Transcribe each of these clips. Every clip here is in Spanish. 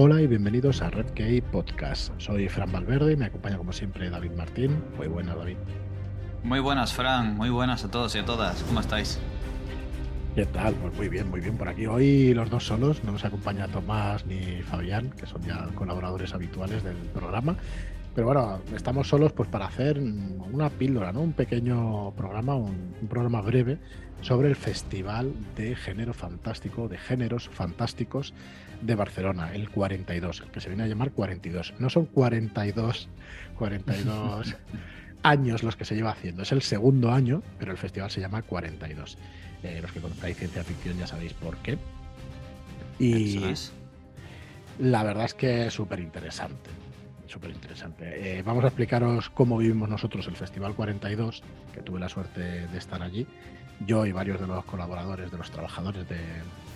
Hola y bienvenidos a Red Key Podcast. Soy Fran Valverde y me acompaña como siempre David Martín. Muy buenas, David. Muy buenas, Fran. Muy buenas a todos y a todas. ¿Cómo estáis? ¿Qué tal? Pues muy bien, muy bien por aquí. Hoy los dos solos, no nos acompaña Tomás ni Fabián, que son ya colaboradores habituales del programa. Pero bueno, estamos solos pues para hacer una píldora, ¿no? Un pequeño programa, un, un programa breve sobre el Festival de Género Fantástico, de Géneros Fantásticos de Barcelona, el 42, el que se viene a llamar 42. No son 42, 42 años los que se lleva haciendo, es el segundo año, pero el festival se llama 42. Eh, los que conozcáis ciencia ficción ya sabéis por qué. Y la verdad es que es súper interesante. Súper interesante. Eh, vamos a explicaros cómo vivimos nosotros el Festival 42, que tuve la suerte de estar allí, yo y varios de los colaboradores, de los trabajadores de,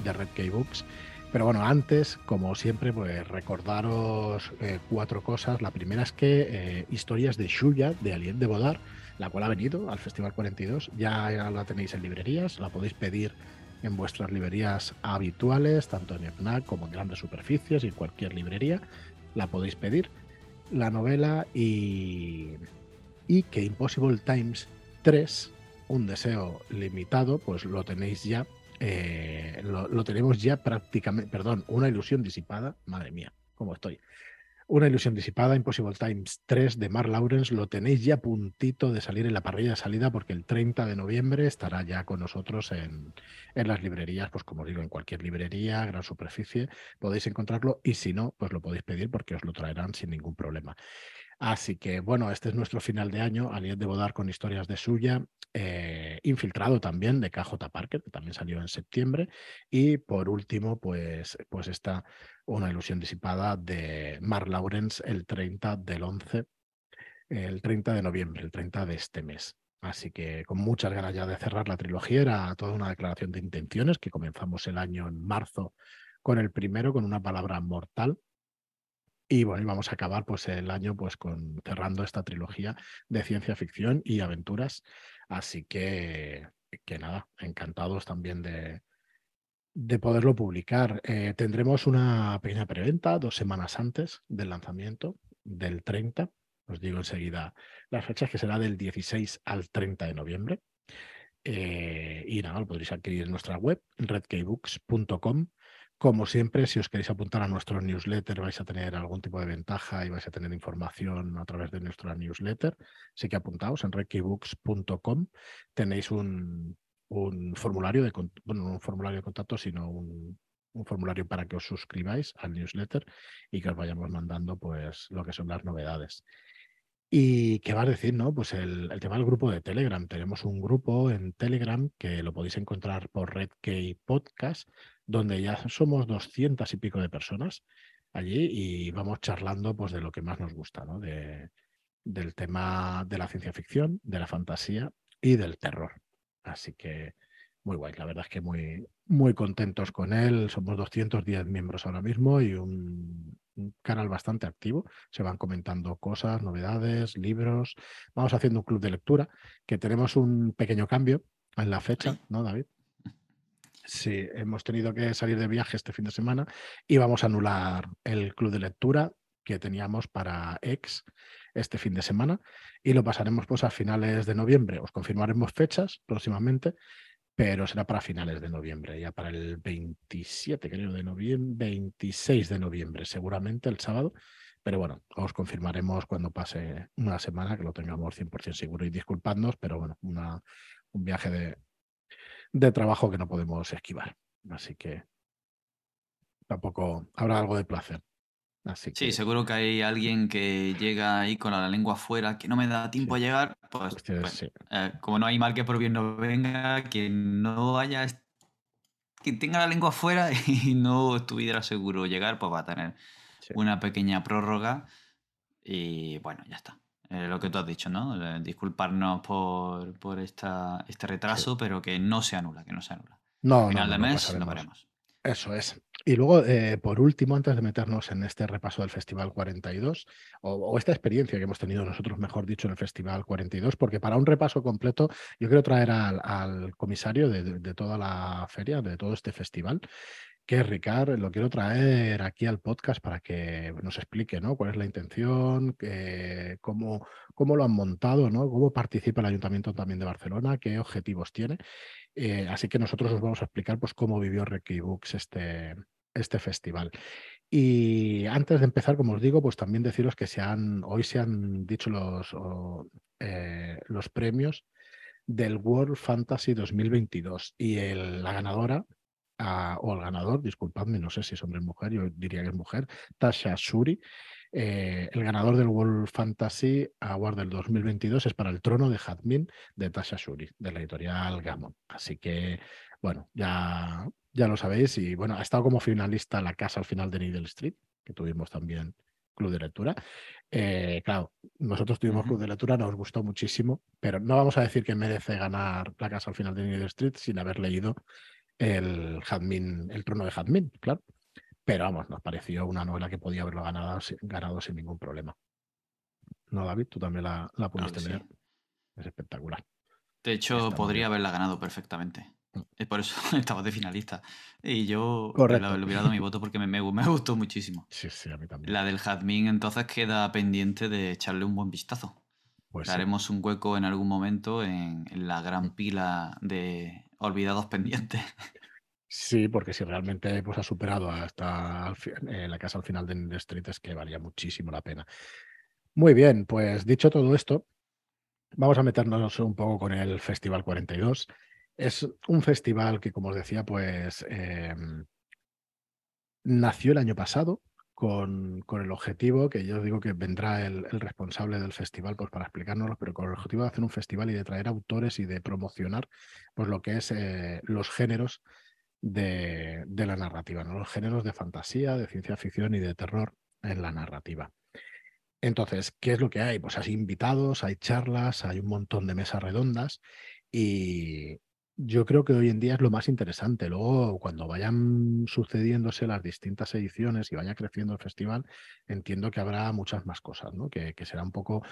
de Red Key Books. Pero bueno, antes, como siempre, pues recordaros eh, cuatro cosas. La primera es que eh, historias de Shuya, de Alien de Bodar, la cual ha venido al Festival 42, ya, la tenéis en librerías, la podéis pedir en vuestras librerías habituales, tanto en FNAC como en grandes superficies y en cualquier librería, la podéis pedir. La novela y, y que Impossible Times 3, un deseo limitado, pues lo tenéis ya eh, lo, tenemos ya prácticamente, perdón, una ilusión disipada, madre mía, cómo estoy. Una ilusión disipada, Impossible Times 3 de Mark Lawrence, lo tenéis ya puntito de salir en la parrilla de salida porque el 30 de noviembre estará ya con nosotros en, en las librerías, pues como digo, en cualquier librería, gran superficie, podéis encontrarlo y si no, pues lo podéis pedir porque os lo traerán sin ningún problema. Así que bueno, este es nuestro final de año, Aliet de Bodar con historias de suya, eh, Infiltrado también de KJ Parker, que también salió en septiembre, y por último, pues, pues está una ilusión disipada de Mark Lawrence el 30 del 11, el 30 de noviembre, el 30 de este mes. Así que con muchas ganas ya de cerrar la trilogía, era toda una declaración de intenciones que comenzamos el año en marzo con el primero, con una palabra mortal, y bueno, y vamos a acabar pues el año pues con cerrando esta trilogía de ciencia ficción y aventuras. Así que, que nada, encantados también de, de poderlo publicar. Eh, tendremos una pequeña preventa dos semanas antes del lanzamiento, del 30. Os digo enseguida las fechas, que será del 16 al 30 de noviembre. Eh, y nada, lo podréis adquirir en nuestra web, redkeybooks.com como siempre, si os queréis apuntar a nuestro newsletter, vais a tener algún tipo de ventaja y vais a tener información a través de nuestra newsletter. Así que apuntaos en reckybooks.com. Tenéis un, formulario de bueno, un formulario de contacto, sino un, formulario para que os suscribáis al newsletter y que os vayamos mandando pues lo que son las novedades. ¿Y qué va a decir, no? Pues el, tema del grupo de Telegram. Tenemos un grupo en Telegram que lo podéis encontrar por Red Podcast donde ya somos doscientas y pico de personas allí y vamos charlando pues, de lo que más nos gusta, ¿no? De, del tema de la ciencia ficción, de la fantasía y del terror. Así que muy guay, la verdad es que muy, muy contentos con él. Somos 210 miembros ahora mismo y un, canal bastante activo. Se van comentando cosas, novedades, libros. Vamos haciendo un club de lectura, que tenemos un pequeño cambio en la fecha, ¿no, David? Sí, hemos tenido que salir de viaje este fin de semana y vamos a anular el club de lectura que teníamos para ex este fin de semana y lo pasaremos pues a finales de noviembre. Os confirmaremos fechas próximamente, pero será para finales de noviembre, ya para el 27, creo, de noviembre, 26 de noviembre, seguramente el sábado. Pero bueno, os confirmaremos cuando pase una semana que lo tengamos 100% seguro y disculpadnos, pero bueno, una, un viaje de, de trabajo que no podemos esquivar. Así que tampoco habrá algo de placer. Así Sí, seguro que hay alguien que llega ahí con la lengua afuera, que no me da tiempo a llegar, pues, pues eh, como no hay mal que por bien no venga, quien no haya, quien tenga la lengua afuera y no estuviera seguro llegar, pues va a tener una pequeña prórroga y bueno, ya está. Eh, lo que tú has dicho, ¿no? Eh, disculparnos por, por esta, este retraso, pero que no se anula, que no se anula. No, Final de mes lo veremos. Eso es. Y luego, eh, por último, antes de meternos en este repaso del Festival 42, o, esta experiencia que hemos tenido nosotros, mejor dicho, en el Festival 42, porque para un repaso completo, yo quiero traer al, comisario de, toda la feria, de todo este festival, que Ricard lo quiero traer aquí al podcast para que nos explique ¿no? cuál es la intención, cómo, cómo, lo han montado, ¿no? cómo participa el Ayuntamiento también de Barcelona, qué objetivos tiene. Eh, así que nosotros os vamos a explicar pues, cómo vivió Reiki Books este, este festival. Y antes de empezar, como os digo, pues también deciros que se han, hoy se han dicho los, eh, los premios del World Fantasy 2022 y la ganadora o el ganador, disculpadme, no sé si es hombre o mujer, yo diría que es mujer, Tasha Shuri. Eh, el ganador del World Fantasy Award del 2022 es para el trono de Jadmin de Tasha Shuri, de la editorial Gammon. Así que, bueno, ya, ya lo sabéis. Y bueno, ha estado como finalista La Casa al final de Needle Street, que tuvimos también club de lectura. Eh, claro, nosotros tuvimos club de lectura, nos gustó muchísimo, pero no vamos a decir que merece ganar la casa al final de Needle Street sin haber leído el el trono de Jadmin, claro. Pero vamos, nos pareció una novela que podía haberlo ganado, ganado sin ningún problema. No, David, tú también la, pudiste leer. Es espectacular. De hecho, podría haberla ganado perfectamente. Mm. Es por eso estaba de finalista. Y yo le, hubiera dado mi voto porque me, me, gustó muchísimo. Sí, sí, a mí también. La del Jadmin entonces queda pendiente de echarle un buen vistazo. Pues haremos un hueco en algún momento en, la gran mm. pila de olvidados pendientes. Sí, porque si realmente pues, ha superado hasta eh, la casa al final de Street es que valía muchísimo la pena. Muy bien, pues dicho todo esto, vamos a meternos un poco con el Festival 42. Es un festival que, como os decía, pues em, nació el año pasado con, con, el objetivo, que yo digo que vendrá el, responsable del festival pues, para explicárnoslo, pero con el objetivo de hacer un festival y de traer autores y de promocionar pues, lo que es eh, los géneros de, de, la narrativa, ¿no? los géneros de fantasía, de ciencia ficción y de terror en la narrativa. Entonces, ¿qué es lo que hay? Pues hay invitados, hay charlas, hay un montón de mesas redondas y, yo creo que hoy en día es lo más interesante. Luego, cuando vayan sucediéndose las distintas ediciones y vaya creciendo el festival, entiendo que habrá muchas más cosas, ¿no? Que, será un poco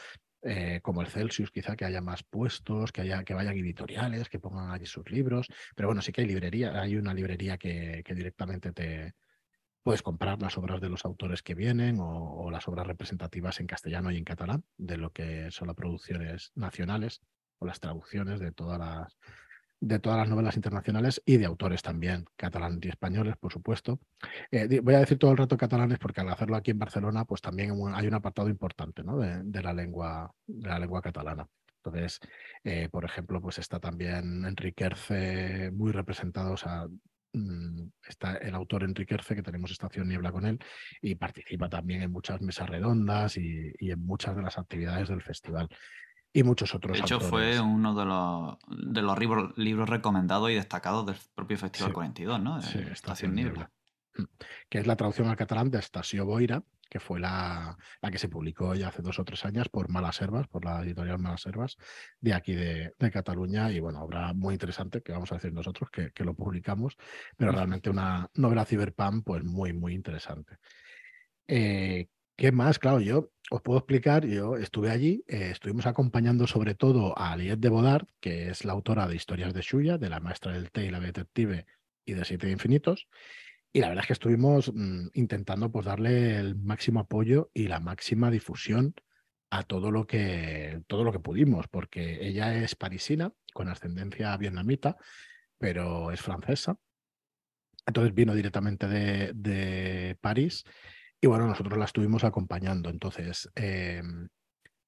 eh, como el Celsius, quizá que haya más puestos, que haya que vayan editoriales, que pongan allí sus libros. Pero bueno, sí que hay librería, hay una librería que, directamente te puedes comprar las obras de los autores que vienen o las obras representativas en castellano y en catalán de lo que son las producciones nacionales o las traducciones de todas las de todas las novelas internacionales y de autores también, catalanes y españoles, por supuesto. Eh, voy a decir todo el rato catalanes porque al hacerlo aquí en Barcelona, pues también hay un apartado importante de, la lengua, de la lengua catalana. Entonces, eh, por ejemplo, pues está también Enrique Erce muy representado, mm, está el autor Enrique Erce, que tenemos Estación Niebla con él, y participa también en muchas mesas redondas y en muchas de las actividades del festival y muchos otros. De hecho, fue uno de los, de los libros, recomendados y destacados del propio Festival 42, ¿no? Sí, Estación Niebla. Mm. Que es la traducción al catalán de Estació Boira, que fue la, la, que se publicó ya hace dos o tres años por Malas Herbas, por la editorial Malas Herbas, de aquí de, de Cataluña. Y bueno, obra muy interesante que vamos a decir nosotros, que, que lo publicamos, pero realmente una novela ciberpunk, pues muy, muy interesante. Eh, ¿Qué más? Claro, yo os puedo explicar, yo estuve allí, eh, estuvimos acompañando sobre todo a Aliette de Bodard, que es la autora de Historias de Shuya, de La Maestra del Té y la Detective y de Siete Infinitos, y la verdad es que estuvimos mm, intentando pues, darle el máximo apoyo y la máxima difusión a todo lo que, todo lo que pudimos, porque ella es parisina, con ascendencia vietnamita, pero es francesa. Entonces vino directamente de, de París y bueno, nosotros la estuvimos acompañando. Entonces, em,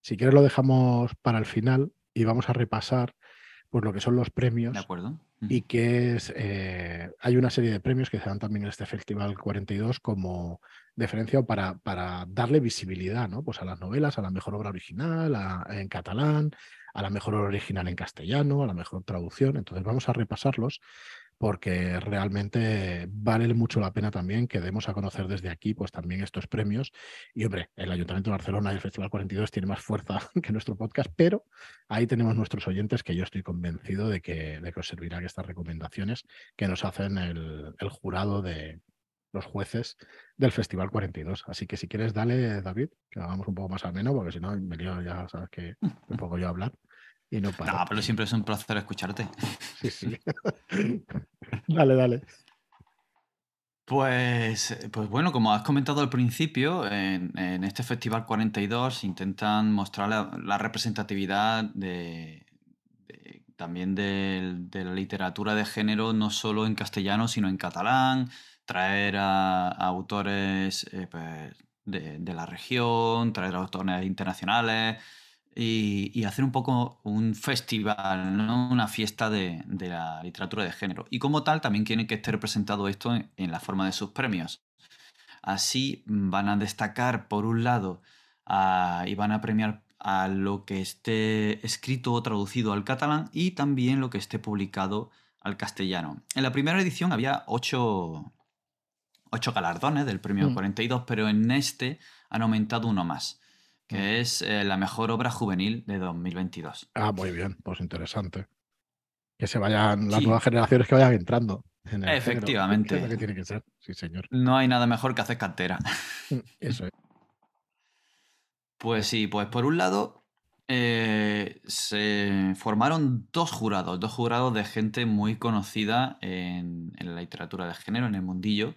si quieres lo dejamos para el final y vamos a repasar pues lo que son los premios. De acuerdo. Y que es, eh, hay una serie de premios que se dan también en este Festival 42 como diferencia para, para darle visibilidad ¿no? pues a las novelas, a la mejor obra original, en catalán, a la mejor obra original en castellano, a la mejor traducción. Entonces vamos a repasarlos porque realmente vale mucho la pena también que demos a conocer desde aquí pues también estos premios. Y hombre, el Ayuntamiento de Barcelona y el Festival 42 tiene más fuerza que nuestro podcast, pero ahí tenemos nuestros oyentes que yo estoy convencido de que, de que os servirá estas recomendaciones que nos hacen el, jurado de los jueces del Festival 42. Así que si quieres, dale, David, que hagamos un poco más ameno, porque si no, me lío, ya sabes que un poco yo a hablar. Y no, no, pero siempre es un placer escucharte. Sí, sí. dale, dale. Pues, pues bueno, como has comentado al principio, en, este Festival 42 intentan mostrar la, representatividad de, también de, la literatura de género, no solo en castellano, sino en catalán, traer a, autores eh, pues, de, la región, traer a autores internacionales y, hacer un poco un festival, ¿no? una fiesta de, la literatura de género. Y como tal, también quieren que esté representado esto en, la forma de sus premios. Así van a destacar, por un lado, y van a premiar a lo que esté escrito o traducido al catalán y también lo que esté publicado al castellano. En la primera edición había ocho, galardones del premio 42, mm. pero en este han aumentado uno más que es eh, la mejor obra juvenil de 2022. Ah, muy bien, pues interesante. Que se vayan las nuevas generaciones que vayan entrando. Efectivamente. que tiene que ser, sí, señor. No hay nada mejor que hacer cantera. Mm, eso es. Pues sí, pues por un lado eh, se formaron dos jurados, dos jurados de gente muy conocida en, en la literatura de género, en el mundillo,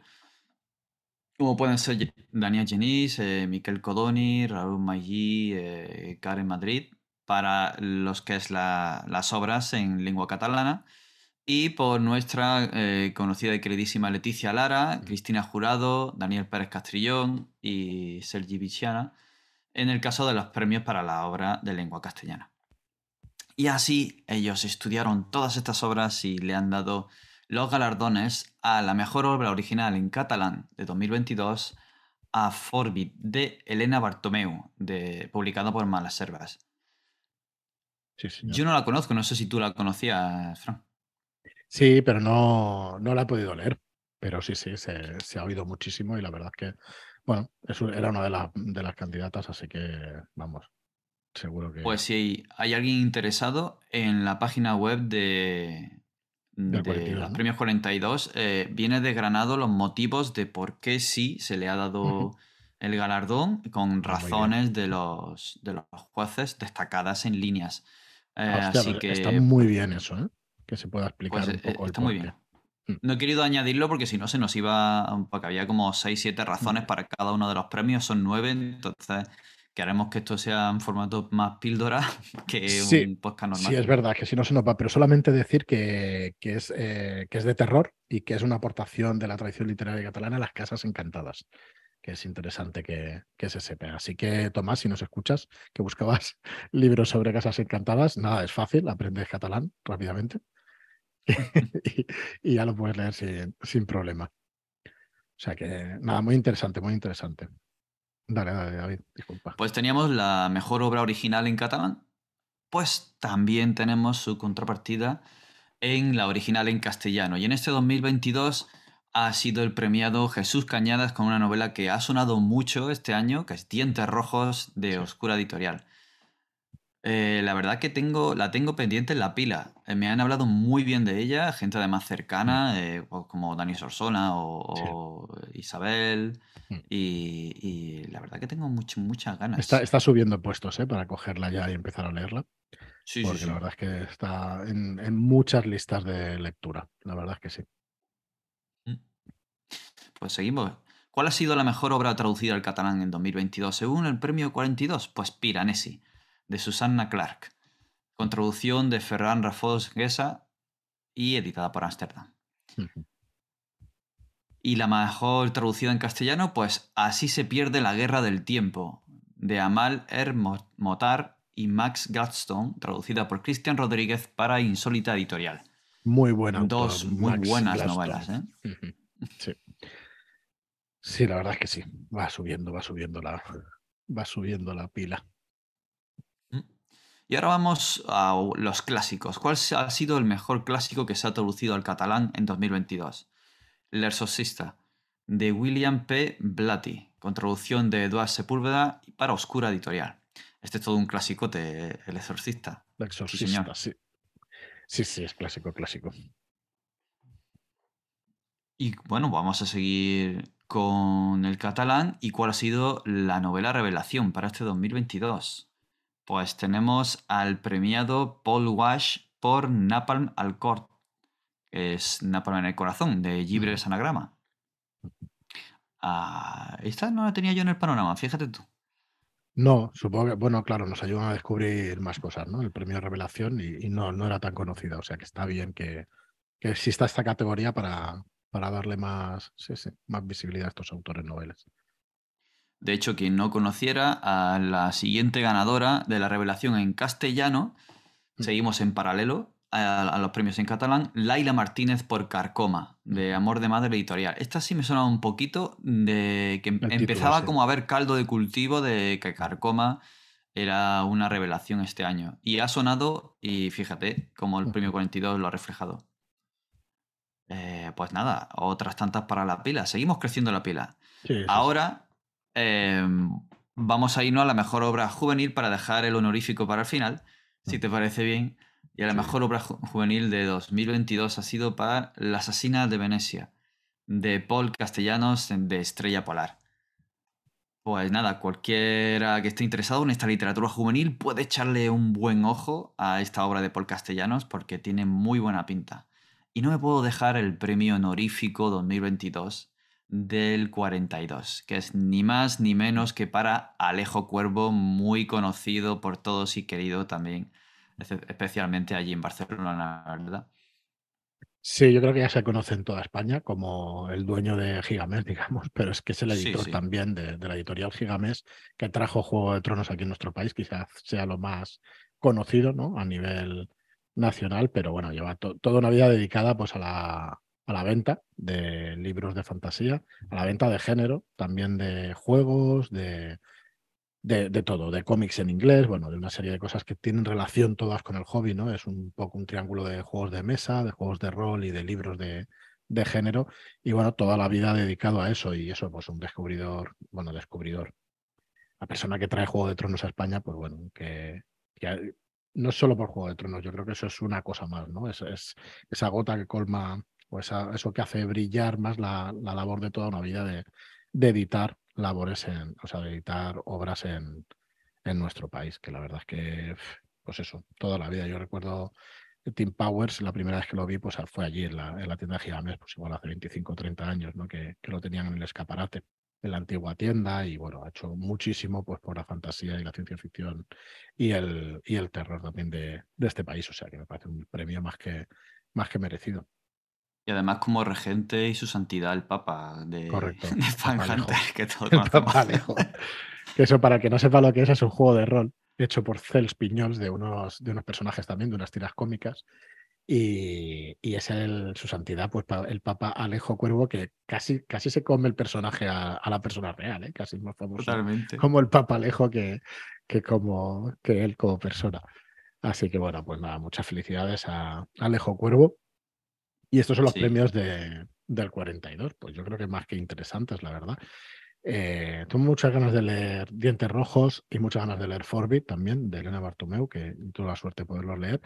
como pueden ser Daniel Genís, eh, Miquel Codoni, Raúl Maggi, eh, Karen Madrid, para los que es las obras en lengua catalana. Y por nuestra eh, conocida y queridísima Leticia Lara, Cristina Jurado, Daniel Pérez Castrillón y Sergi Vichiana, en el caso de los premios para la obra de lengua castellana. Y así ellos estudiaron todas estas obras y le han dado los galardones a la mejor obra original en catalán de 2022 a Forbit de Elena Bartomeu, de, publicado por Malas Servas. Yo no la conozco, no sé si tú la conocías, Fran. Sí, pero no, no la he podido leer. Pero sí, sí, se, ha oído muchísimo y la verdad es que, bueno, eso era una de, de las candidatas, así que vamos, seguro que. Pues si hay alguien interesado, en la página web de, de los premios 42 eh, viene desgranado los motivos de por qué sí se le ha dado el galardón con razones de los, de los jueces destacadas en líneas. Eh, así que, está muy bien eso, ¿eh? que se pueda explicar pues, un poco. Está muy bien. Mm. No he querido añadirlo porque si no se nos iba, porque había como 6, 7 razones mm. para cada uno de los premios, son 9, entonces Queremos que esto sea un formato más píldora que un podcast normal. Sí, es verdad, que si no se nos va, pero solamente decir que, es, eh, que es de terror y que es una aportación de la tradición literaria catalana a las casas encantadas, que es interesante que, se sepa. Así que, Tomás, si nos escuchas, que buscabas libros sobre casas encantadas, nada, es fácil, aprendes catalán rápidamente y, ya lo puedes leer sin, sin problema. O sea que, nada, muy interesante, muy interesante. Dale, dale, David, disculpa. Pues teníamos la mejor obra original en catalán, pues también tenemos su contrapartida en la original en castellano. Y en este 2022 ha sido el premiado Jesús Cañadas con una novela que ha sonado mucho este año, que es Dientes Rojos de Oscura Editorial. Eh, la verdad que tengo, la tengo pendiente en la pila. Eh, me han hablado muy bien de ella, gente además cercana, mm. eh, como Dani Sorsona o, Isabel. Mm. Y, la verdad que tengo muchas ganas. Está, subiendo puestos para cogerla ya y empezar a leerla. Sí, porque la verdad es que está en, muchas listas de lectura. La verdad es que sí. Mm. Pues seguimos. ¿Cuál ha sido la mejor obra traducida al catalán en 2022 según el premio 42? Pues Piranesi de Susanna Clark, con traducción de Ferran Rafos Gesa y editada por Amsterdam. Y la mejor traducida en castellano, pues Así se pierde la guerra del tiempo, de Amal Er Motar y Max Gladstone, traducida por Cristian Rodríguez para Insólita Editorial. Muy buena. Dos muy buenas novelas. ¿eh? Sí. sí, la verdad es que sí. Va subiendo, va subiendo la, va subiendo la pila. Y ahora vamos a los clásicos. ¿Cuál ha sido el mejor clásico que se ha traducido al catalán en 2022? El Exorcista, de William P. Blatty, con traducción de Eduard Sepúlveda para Oscura Editorial. Este es todo un clásico de El Exorcista. El Exorcista, sí, sí. Sí, es clásico, clásico. Y bueno, vamos a seguir con el catalán. ¿Y cuál ha sido la novela revelación para este 2022? Pues tenemos al premiado Paul Wash por Napalm al Court, que es Napalm en el corazón, de Gibres Anagrama. Ah, esta no la tenía yo en el panorama, fíjate tú. No, supongo que, bueno, claro, nos ayudan a descubrir más cosas, ¿no? El premio de revelación y, no, no era tan conocida, o sea que está bien que, exista esta categoría para, para darle más, más visibilidad a estos autores noveles. De hecho, quien no conociera a la siguiente ganadora de la revelación en castellano, mm. seguimos en paralelo, a, los premios en catalán, Laila Martínez por Carcoma, de Amor de Madre Editorial. Esta sí me sonaba un poquito de que empezaba como a ver caldo de cultivo de que Carcoma era una revelación este año. Y ha sonado, y fíjate, como el premio 42 lo ha reflejado. Eh, pues nada, otras tantas para la pila. Seguimos creciendo la pila. Ahora em, vamos a irnos a la mejor obra juvenil para dejar el honorífico para el final, si te parece bien. Y la mejor obra juvenil de 2022 ha sido para La asesina de Venecia, de Paul Castellanos de Estrella Polar. Pues nada, cualquiera que esté interesado en esta literatura juvenil puede echarle un buen ojo a esta obra de Paul Castellanos porque tiene muy buena pinta. Y no me puedo dejar el premio honorífico 2022 del 42, que es ni más ni menos que para Alejo Cuervo, muy conocido por todos y querido también especialmente allí en Barcelona, ¿verdad? Sí, yo creo que ya se conoce en toda España como el dueño de Gigamés, digamos, pero es que es el editor también de, la editorial Gigamés que trajo Juego de Tronos aquí en nuestro país, quizás sea lo más conocido ¿no? a nivel nacional, pero bueno, lleva toda una vida dedicada pues, a, la, a la venta de libros de fantasía, a la venta de género, también de juegos, de, de, todo, de cómics en inglés, bueno, de una serie de cosas que tienen relación todas con el hobby, ¿no? Es un poco un triángulo de juegos de mesa, de juegos de rol y de libros de, género, y bueno, toda la vida dedicado a eso, y eso, pues un descubridor, bueno, descubridor. La persona que trae Juego de Tronos a España, pues bueno, que, no es solo por Juego de Tronos, yo creo que eso es una cosa más, ¿no? Es, esa gota que colma, o eso que hace brillar más la, labor de toda una vida de, de editar labores en, o sea, de editar obras en, en nuestro país, que la verdad es que, pues eso, toda la vida. Yo recuerdo Team Powers, la primera vez que lo vi, pues fue allí en la, en la tienda Gigames, pues igual hace 25 o 30 años, ¿no? Que, que, lo tenían en el escaparate en la antigua tienda y bueno, ha hecho muchísimo pues por la fantasía y la ciencia ficción y el, y el terror también de, de este país, o sea que me parece un premio más que, más que merecido. Y además como regente y su santidad el Papa de, Correcto. que todo Que eso, para que no sepa lo que es, es un juego de rol hecho por Cels Piñols de unos, de unos personajes también, de unas tiras cómicas. Y, es el, su santidad, pues el Papa Alejo Cuervo, que casi, casi se come el personaje a, la persona real, ¿eh? casi más famoso como el Papa Alejo que, que, como, que él como persona. Así que bueno, pues nada, muchas felicidades a Alejo Cuervo y estos son los premios de, del 42. Pues yo creo que más que interesantes, la verdad. Eh, tengo muchas ganas de leer Dientes Rojos y muchas ganas de leer Forbit también, de Elena Bartomeu, que tuve la suerte de poderlo leer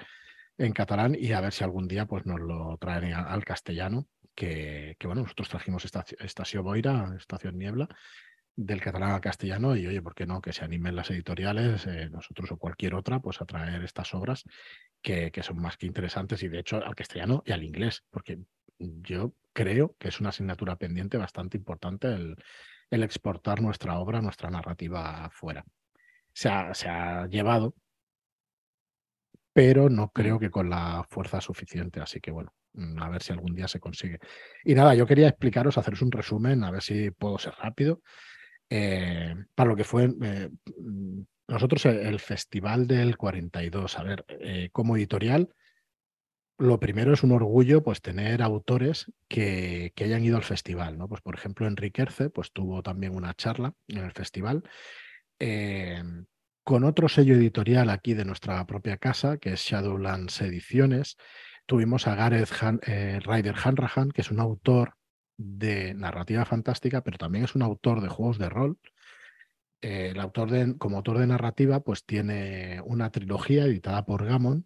en catalán y a ver si algún día pues, nos lo traen al castellano, que, bueno, nosotros trajimos Estación Boira, Estación Niebla, del catalán al castellano y oye, ¿por qué no? Que se animen las editoriales, eh, nosotros o cualquier otra, pues a traer estas obras que, que, son más que interesantes y de hecho al castellano y al inglés, porque yo creo que es una asignatura pendiente bastante importante el, el exportar nuestra obra, nuestra narrativa afuera. Se ha, se ha llevado, pero no creo que con la fuerza suficiente, así que bueno, mm, a ver si algún día se consigue. Y nada, yo quería explicaros, haceros un resumen, a ver si puedo ser rápido. Eh, para lo que fue eh, mm, nosotros el, Festival del 42. A ver, eh, como editorial, lo primero es un orgullo pues tener autores que, que, hayan ido al festival, ¿no? Pues por ejemplo, Enrique Erce pues tuvo también una charla en el festival. con otro sello editorial aquí de nuestra propia casa, que es Shadowlands Ediciones, tuvimos a Gareth Ryder Hanrahan, que es un autor de narrativa fantástica, pero también es un autor de juegos de rol. Eh, el autor de, como autor de narrativa, pues tiene una trilogía editada por Gammon,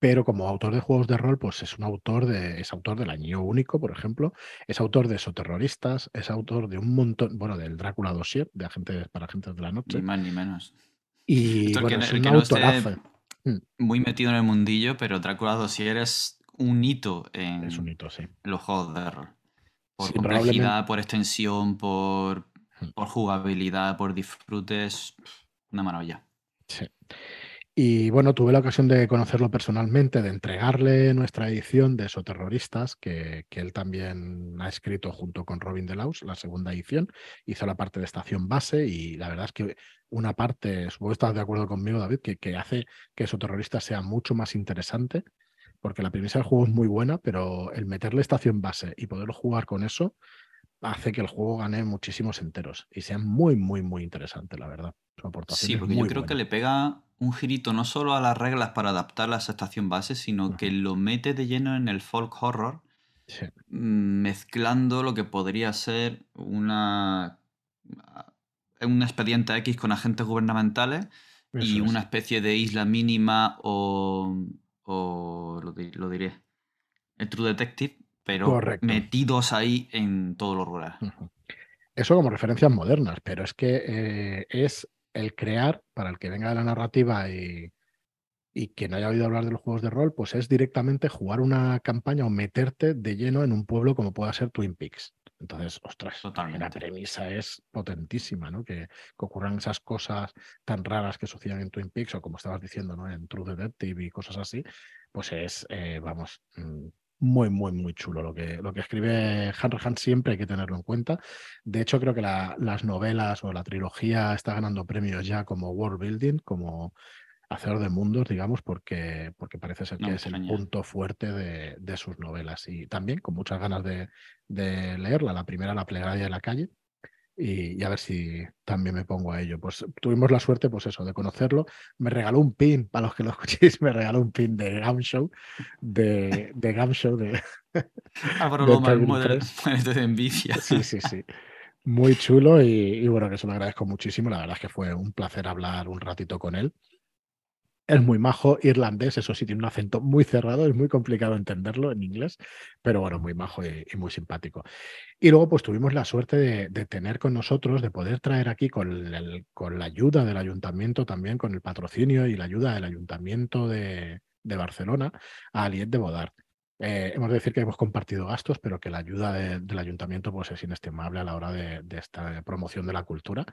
pero como autor de juegos de rol, pues es un autor de, es autor del Año Único, por ejemplo, es autor de Soterroristas, es autor de un montón, bueno, del Drácula Dossier, de agentes para agentes de la noche. Ni más ni menos. Y bueno, es un autorazo. Mm. muy metido en el mundillo, pero Drácula Dossier es un hito en es un hito, sí. los juegos de rol. Por complejidad, por extensión, por, por jugabilidad, por disfrutes, una maravilla. Sí. Y bueno, tuve la ocasión de conocerlo personalmente, de entregarle nuestra edición de Soterroristas, que, que él también ha escrito junto con Robin Delaus, la segunda edición. Hizo la parte de estación base y la verdad es que una parte, supongo que estás de acuerdo conmigo, David, que, que hace que Soterroristas sea mucho más interesante, porque la premisa del juego es muy buena, pero el meterle estación base y poderlo jugar con eso hace que el juego gane muchísimos enteros y sea muy, muy, muy interesante, la verdad. sí, porque yo creo que le pega un girito no solo a las reglas para adaptarlas a estación base, sino que lo mete de lleno en el folk horror, mm, mezclando lo que podría ser una, un expediente X con agentes gubernamentales y una especie de isla mínima o, o lo, lo diré, el True Detective, pero metidos ahí en todo lo rural. Eso como referencias modernas, pero es que eh, es el crear, para el que venga de la narrativa y, y que no haya oído hablar de los juegos de rol, pues es directamente jugar una campaña o meterte de lleno en un pueblo como pueda ser Twin Peaks. Entonces, ostras, la premisa es potentísima, ¿no? Que, ocurran esas cosas tan raras que suceden en Twin Peaks o como estabas diciendo, ¿no? En True Detective y cosas así, pues es, eh, vamos, mm, muy, muy, muy chulo. Lo que, lo que escribe Hanrahan siempre hay que tenerlo en cuenta. De hecho, creo que las novelas o la trilogía está ganando premios ya como world building, como hacedor de mundos, digamos, porque, porque parece ser que es el punto fuerte de, sus novelas. Y también con muchas ganas de, de leerla. La primera, La plegaria de la calle, y, a ver si también me pongo a ello. Pues tuvimos la suerte, pues eso, de conocerlo. Me regaló un pin, para los que lo escuchéis, me regaló un pin de Gam Show, de, de Gam Show, de... Álvaro de envidia. Sí, sí, sí. Muy chulo y, y, bueno, que se lo agradezco muchísimo. La verdad es que fue un placer hablar un ratito con él. Es muy majo, irlandés, eso sí, tiene un acento muy cerrado, es muy complicado entenderlo en inglés, pero bueno, muy majo y, muy simpático. Y luego pues tuvimos la suerte de, tener con nosotros, de poder traer aquí con, la ayuda del ayuntamiento también, con el patrocinio y la ayuda del ayuntamiento de, Barcelona, a Aliet de Bodart. Eh, hemos de decir que hemos compartido gastos, pero que la ayuda del ayuntamiento pues, es inestimable a la hora de esta promoción de la cultura.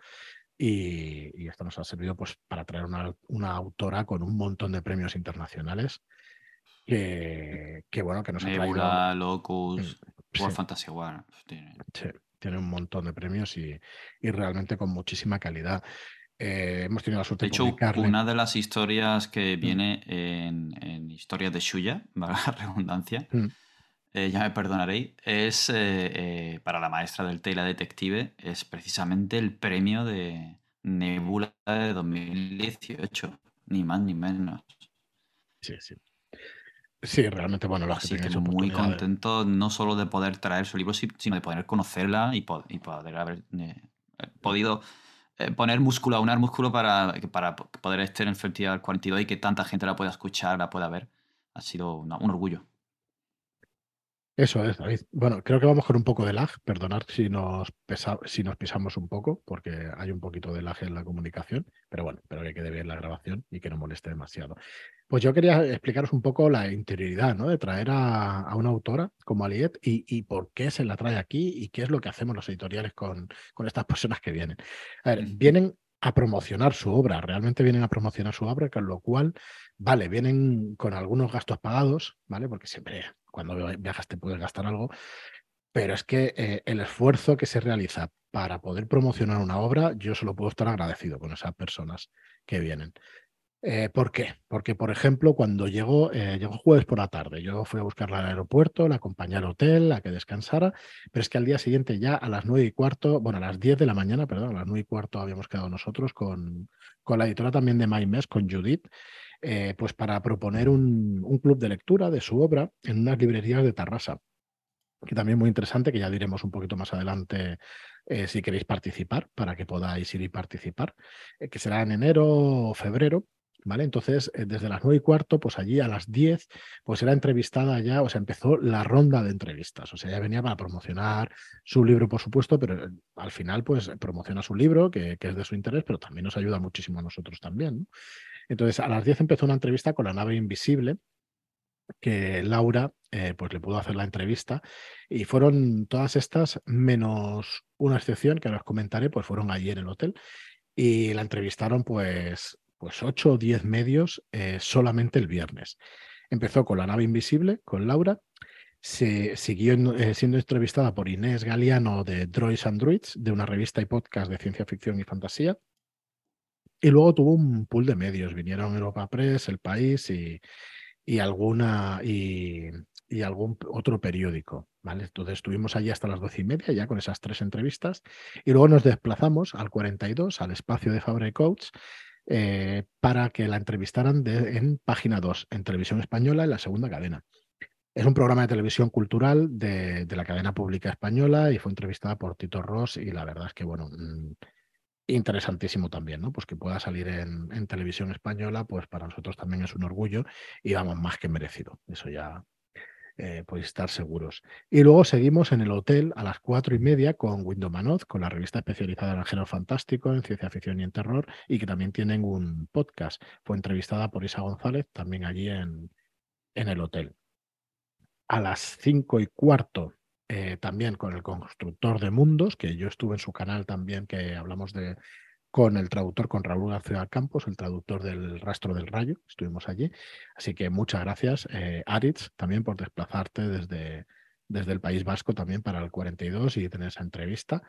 Y, esto nos ha servido pues, para traer una, autora con un montón de premios internacionales que, bueno, que nos ha traído... Locus, mm, World Fantasy War. Tiene... Sí, tiene un montón de premios y, realmente con muchísima calidad. Eh, hemos tenido la suerte de, hecho, una de las historias que mm. viene en, en Historias de Shuya, valga la redundancia, mm. Eh, ya me perdonaréis, es eh, para la maestra del Tela Detective, es precisamente el premio de, Nebula de 2018, ni más ni menos. Sí, sí. Sí, realmente, bueno, lo Así que muy contento no solo de poder traer su libro, sino de poder conocerla y, poder haber eh, podido eh, poner músculo, aunar músculo para, para poder estar en el Festival 42 y que tanta gente la pueda escuchar, la pueda ver. Ha sido un orgullo. Eso es, David. Bueno, creo que vamos con un poco de lag. Perdonad si nos, si nos pisamos un poco, porque hay un poquito de lag en la comunicación. Pero bueno, espero que quede bien la grabación y que no moleste demasiado. Pues yo quería explicaros un poco la interioridad ¿no? de traer a, una autora como Aliet y, por qué se la trae aquí y qué es lo que hacemos los editoriales con, con estas personas que vienen. A ver, vienen a promocionar su obra, realmente vienen a promocionar su obra, con lo cual, vale, vienen con algunos gastos pagados, ¿vale? Porque siempre cuando viajas te puedes gastar algo, pero es que eh, el esfuerzo que se realiza para poder promocionar una obra, yo solo puedo estar agradecido con esas personas que vienen. Eh, ¿Por qué? Porque, por ejemplo, cuando llegó, eh, llegó jueves por la tarde, yo fui a buscarla al aeropuerto, la acompañé al hotel, a que descansara, pero es que al día siguiente ya a las nueve y cuarto, bueno, a las diez de la mañana, perdón, a las nueve y cuarto habíamos quedado nosotros con, con la editora también de MyMes, con Judith, eh, pues para proponer un, club de lectura de su obra en unas librerías de Tarrasa, que también muy interesante, que ya diremos un poquito más adelante eh, si queréis participar, para que podáis ir y participar, eh, que será en enero o febrero, ¿Vale? Entonces, desde las nueve y cuarto, pues allí a las diez, pues era entrevistada ya, o sea, empezó la ronda de entrevistas. O sea, ya venía para promocionar su libro, por supuesto, pero al final, pues promociona su libro, que, que es de su interés, pero también nos ayuda muchísimo a nosotros también. Entonces, a las 10 empezó una entrevista con la nave invisible, que Laura eh, pues le pudo hacer la entrevista y fueron todas estas, menos una excepción que ahora os comentaré, pues fueron allí en el hotel y la entrevistaron pues, pues 8 o 10 medios eh, solamente el viernes. Empezó con la nave invisible, con Laura, se siguió eh, siendo entrevistada por Inés Galeano de Droids and Druids, de una revista y podcast de ciencia ficción y fantasía. Y luego tuvo un pool de medios. Vinieron Europa Press, El País y, y alguna y, y, algún otro periódico. ¿vale? Entonces estuvimos allí hasta las doce y media, ya con esas tres entrevistas. Y luego nos desplazamos al 42, al espacio de Fabre Coach, eh, para que la entrevistaran de, en página 2, en televisión española, en la segunda cadena. Es un programa de televisión cultural de, de, la cadena pública española y fue entrevistada por Tito Ross y la verdad es que, bueno, mm, interesantísimo también, ¿no? Pues que pueda salir en, televisión española, pues para nosotros también es un orgullo y vamos, más que merecido. Eso ya eh, podéis estar seguros. Y luego seguimos en el hotel a las cuatro y media con Window Manoz, con la revista especializada en el género fantástico, en ciencia ficción y en terror, y que también tienen un podcast. Fue entrevistada por Isa González, también allí en, en el hotel. A las cinco y cuarto eh, también con el constructor de mundos, que yo estuve en su canal también, que hablamos de con el traductor, con Raúl García Campos, el traductor del Rastro del Rayo, estuvimos allí. Así que muchas gracias, eh, Aritz, también por desplazarte desde, desde el País Vasco también para el 42 y tener esa entrevista.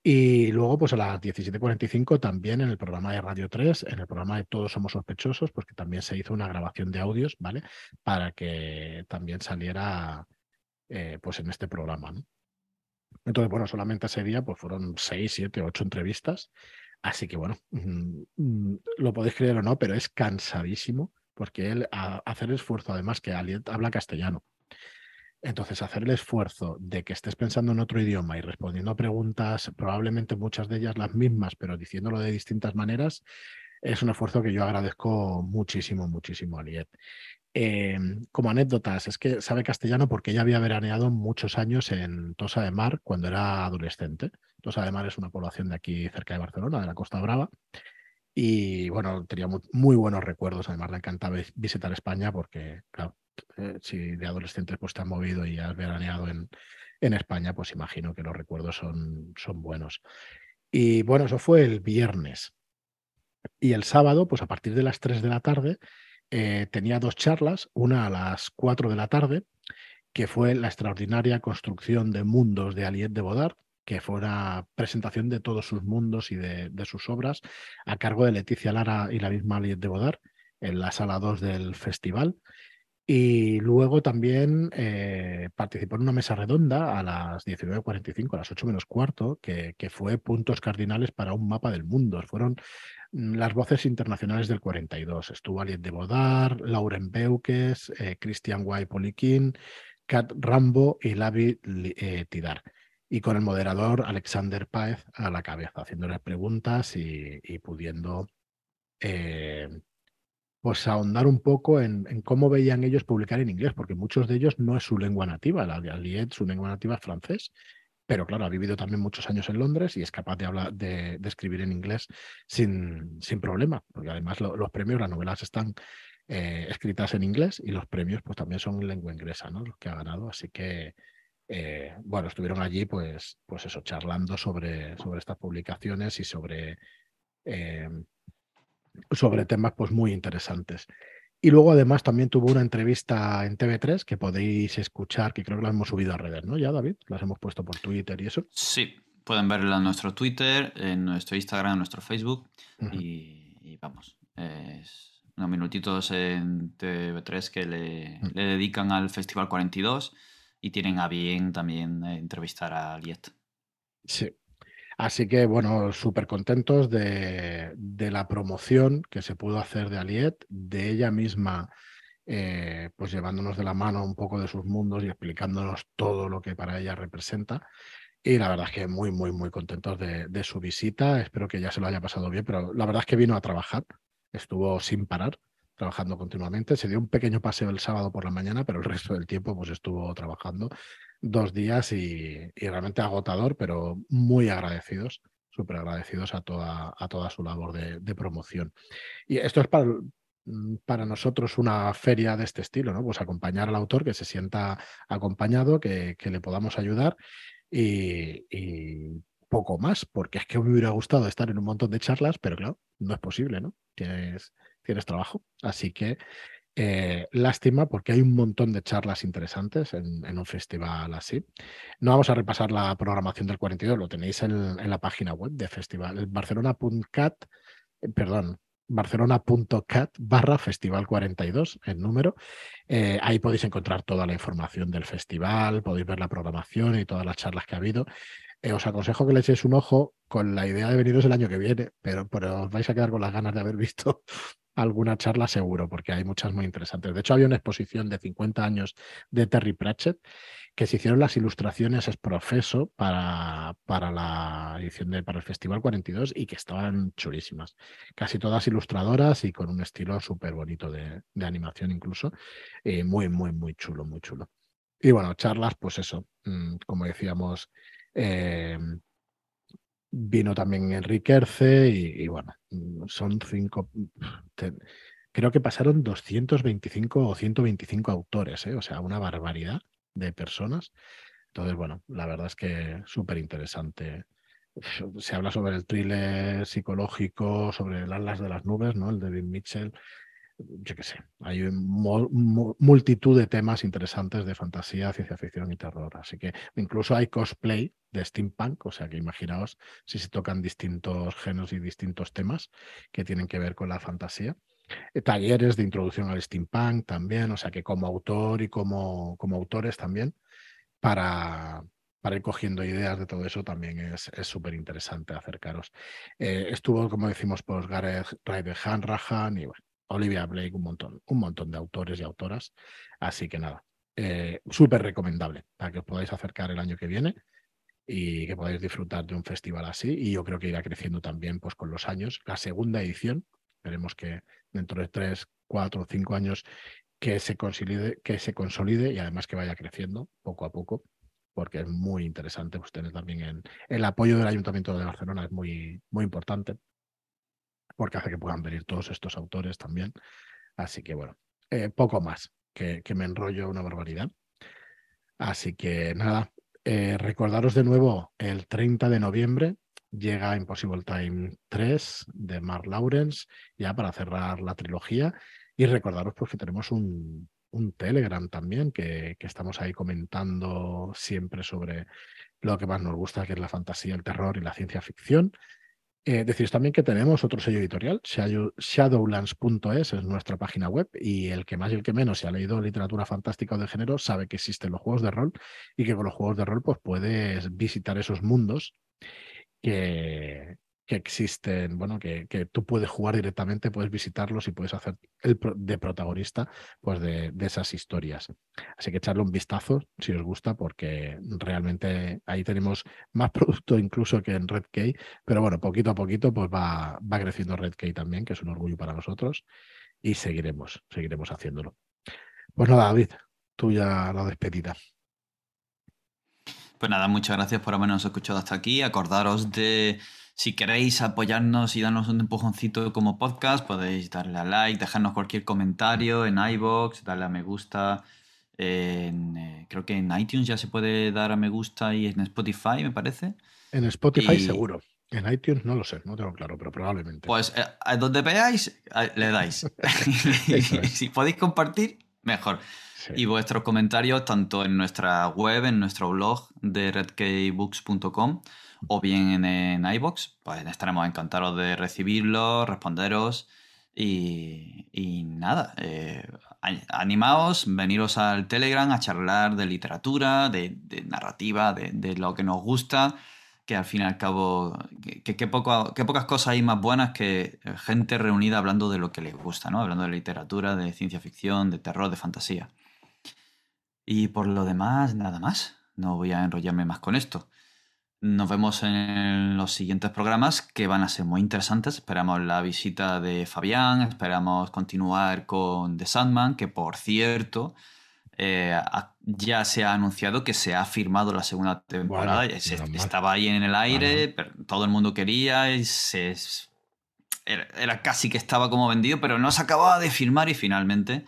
Y luego, pues a las 17.45 también en el programa de Radio 3, en el programa de Todos Somos Sospechosos, pues que también se hizo una grabación de audios, ¿vale? Para que también saliera eh, pues en este programa. Entonces, bueno, solamente ese día pues fueron seis, siete, ocho entrevistas. Así que bueno, mm, mm, lo podéis creer o no, pero es cansadísimo porque él a, hacer el esfuerzo, además que Aliet habla castellano. Entonces, hacer el esfuerzo de que estés pensando en otro idioma y respondiendo preguntas, probablemente muchas de ellas las mismas, pero diciéndolo de distintas maneras, es un esfuerzo que yo agradezco muchísimo, muchísimo a Aliet. Em, como anécdotas, es que sabe castellano porque ella había veraneado muchos años en Tosa de Mar cuando era adolescente. Tosa de Mar es una población de aquí cerca de Barcelona, de la Costa Brava. Y bueno, tenía muy, buenos recuerdos. Además, le encantaba visitar España porque, claro, eh, si de adolescentes pues, te has movido y has veraneado en, en España, pues imagino que los recuerdos son, son buenos. Y bueno, eso fue el viernes. Y el sábado, pues a partir de las 3 de la tarde, eh, tenía dos charlas, una a las 4 de la tarde, que fue la extraordinaria construcción de mundos de Aliette de Bodard, que fue una presentación de todos sus mundos y de, sus obras a cargo de Leticia Lara y la misma Aliette de Bodard en la sala 2 del festival. Y luego también eh, participó en una mesa redonda a las 19.45, a las 8 menos cuarto, que, que, fue puntos cardinales para un mapa del mundo. Fueron las voces internacionales del 42. Estuvo Aliet de Bodar, Lauren Beukes, eh, Christian Guay Poliquín, Kat Rambo y Lavi eh, Tidar. Y con el moderador Alexander Paez a la cabeza, haciéndole preguntas y, pudiendo eh, pues ahondar un poco en, cómo veían ellos publicar en inglés, porque muchos de ellos no es su lengua nativa. La Aliet, su lengua nativa es francés pero claro, ha vivido también muchos años en Londres y es capaz de, hablar, de, escribir en inglés sin, sin problema, porque además los premios, las novelas están eh, escritas en inglés y los premios pues también son en lengua inglesa, ¿no? Los que ha ganado, así que eh, bueno, estuvieron allí pues, pues eso, charlando sobre, sobre estas publicaciones y sobre, eh, sobre temas pues muy interesantes. Y luego además también tuvo una entrevista en TV3 que podéis escuchar, que creo que la hemos subido a redes, ¿no? Ya, David, las hemos puesto por Twitter y eso. Sí, pueden verla en nuestro Twitter, en nuestro Instagram, en nuestro Facebook. y, vamos, es unos minutitos en TV3 que le, le, dedican al Festival 42 y tienen a bien también entrevistar a Liet. Sí, Así que, bueno, súper contentos de, la promoción que se pudo hacer de Aliet, de ella misma, eh, pues llevándonos de la mano un poco de sus mundos y explicándonos todo lo que para ella representa. Y la verdad es que muy, muy, muy contentos de, de su visita. Espero que ya se lo haya pasado bien, pero la verdad es que vino a trabajar, estuvo sin parar trabajando continuamente. Se dio un pequeño paseo el sábado por la mañana, pero el resto del tiempo pues estuvo trabajando dos días y, realmente agotador, pero muy agradecidos, súper agradecidos a toda, a toda su labor de, promoción. Y esto es para, mm, para nosotros una feria de este estilo, ¿no? Pues acompañar al autor, que se sienta acompañado, que, le podamos ayudar y, poco más, porque es que me hubiera gustado estar en un montón de charlas, pero claro, no es posible, ¿no? Tienes, tienes trabajo. Así que eh, lástima porque hay un montón de charlas interesantes en, un festival así. No vamos a repasar la programación del 42, lo tenéis en, la página web de festival, barcelona.cat, eh, perdón, barcelona.cat barra festival 42, el número. Eh, ahí podéis encontrar toda la información del festival, podéis ver la programación y todas las charlas que ha habido. os aconsejo que le echéis un ojo con la idea de veniros el año que viene, pero, pero os vais a quedar con las ganas de haber visto alguna charla seguro, porque hay muchas muy interesantes. De hecho, había una exposición de 50 años de Terry Pratchett que se hicieron las ilustraciones es profeso para, para la edición de, para el Festival 42 y que estaban chulísimas. Casi todas ilustradoras y con un estilo súper bonito de, animación incluso. Eh, muy, muy, muy chulo, muy chulo. Y bueno, charlas, pues eso, mm, como decíamos, eh, Vino también Enrique Erce y, bueno, son cinco. creo que pasaron 225 o 125 autores, ¿eh? o sea, una barbaridad de personas. Entonces, bueno, la verdad es que súper interesante. Se habla sobre el thriller psicológico, sobre el Atlas de las Nubes, ¿no? El de David Mitchell yo qué sé, hay multitud de temas interesantes de fantasía, ciencia ficción y terror. Así que incluso hay cosplay de steampunk, o sea que imaginaos si se tocan distintos géneros y distintos temas que tienen que ver con la fantasía. Eh, talleres de introducción al steampunk también, o sea que como autor y como, como autores también, para, para ir cogiendo ideas de todo eso también es súper interesante acercaros. Eh, estuvo, como decimos, pues Gareth Ryder Hanrahan y bueno, Olivia Blake, un montón, un montón de autores y autoras. Así que nada, eh, súper recomendable para que os podáis acercar el año que viene y que podáis disfrutar de un festival así. Y yo creo que irá creciendo también pues, con los años. La segunda edición, esperemos que dentro de tres, cuatro, cinco años que se consolide, que se consolide y además que vaya creciendo poco a poco, porque es muy interesante pues, tener también en, el apoyo del Ayuntamiento de Barcelona, es muy, muy importante porque hace que puedan venir todos estos autores también. Así que bueno, eh, poco más, que, me enrollo una barbaridad. Así que nada, eh, recordaros de nuevo, el 30 de noviembre llega Impossible Time 3 de Mark Lawrence, ya para cerrar la trilogía. Y recordaros pues que tenemos un, un Telegram también, que, que, estamos ahí comentando siempre sobre lo que más nos gusta, que es la fantasía, el terror y la ciencia ficción. Eh, también que tenemos otro sello editorial, shadowlands.es es nuestra página web y el que más y el que menos se ha leído literatura fantástica o de género sabe que existen los juegos de rol y que con los juegos de rol pues puedes visitar esos mundos que, que existen, bueno, que, que, tú puedes jugar directamente, puedes visitarlos y puedes hacer el de protagonista pues de, de, esas historias. Así que echarle un vistazo si os gusta, porque realmente ahí tenemos más producto incluso que en Red pero bueno, poquito a poquito pues va, va creciendo Red también, que es un orgullo para nosotros, y seguiremos, seguiremos haciéndolo. Pues nada, David, tú ya la despedida. Pues nada, muchas gracias por habernos escuchado hasta aquí. Acordaros de si queréis apoyarnos y darnos un empujoncito como podcast, podéis darle a like, dejarnos cualquier comentario en iBox, darle a me gusta. Eh, creo que en iTunes ya se puede dar a me gusta y en Spotify, me parece. En Spotify seguro. En iTunes no lo sé, no tengo claro, pero probablemente. Pues eh, a donde veáis, le dais. si podéis compartir, mejor. Y vuestros comentarios, tanto en nuestra web, en nuestro blog de redkeybooks.com, o bien en, iBox, pues estaremos encantados de recibirlos, responderos y, nada, eh, animaos, veniros al Telegram a charlar de literatura, de, narrativa, de, lo que nos gusta, que al fin y al cabo, que, poco, que pocas cosas hay más buenas que gente reunida hablando de lo que les gusta, ¿no? Hablando de literatura, de ciencia ficción, de terror, de fantasía. Y por lo demás, nada más. No voy a enrollarme más con esto. Nos vemos en los siguientes programas que van a ser muy interesantes. Esperamos la visita de Fabián, esperamos continuar con The Sandman, que por cierto eh, ya se ha anunciado que se ha firmado la segunda temporada. estaba ahí en el aire, pero todo el mundo quería y se, era, casi que estaba como vendido, pero no se acababa de firmar y finalmente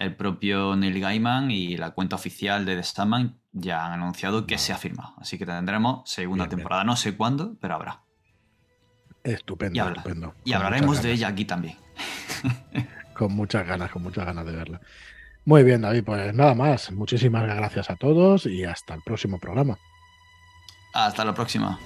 el propio Neil Gaiman y la cuenta oficial de The Sandman ya han anunciado que se ha firmado. Así que tendremos segunda temporada. No sé cuándo, pero habrá. Estupendo, y estupendo. Y hablaremos de ella aquí también. con muchas ganas, con muchas ganas de verla. Muy bien, David, pues nada más. Muchísimas gracias a todos y hasta el próximo programa. Hasta la próxima.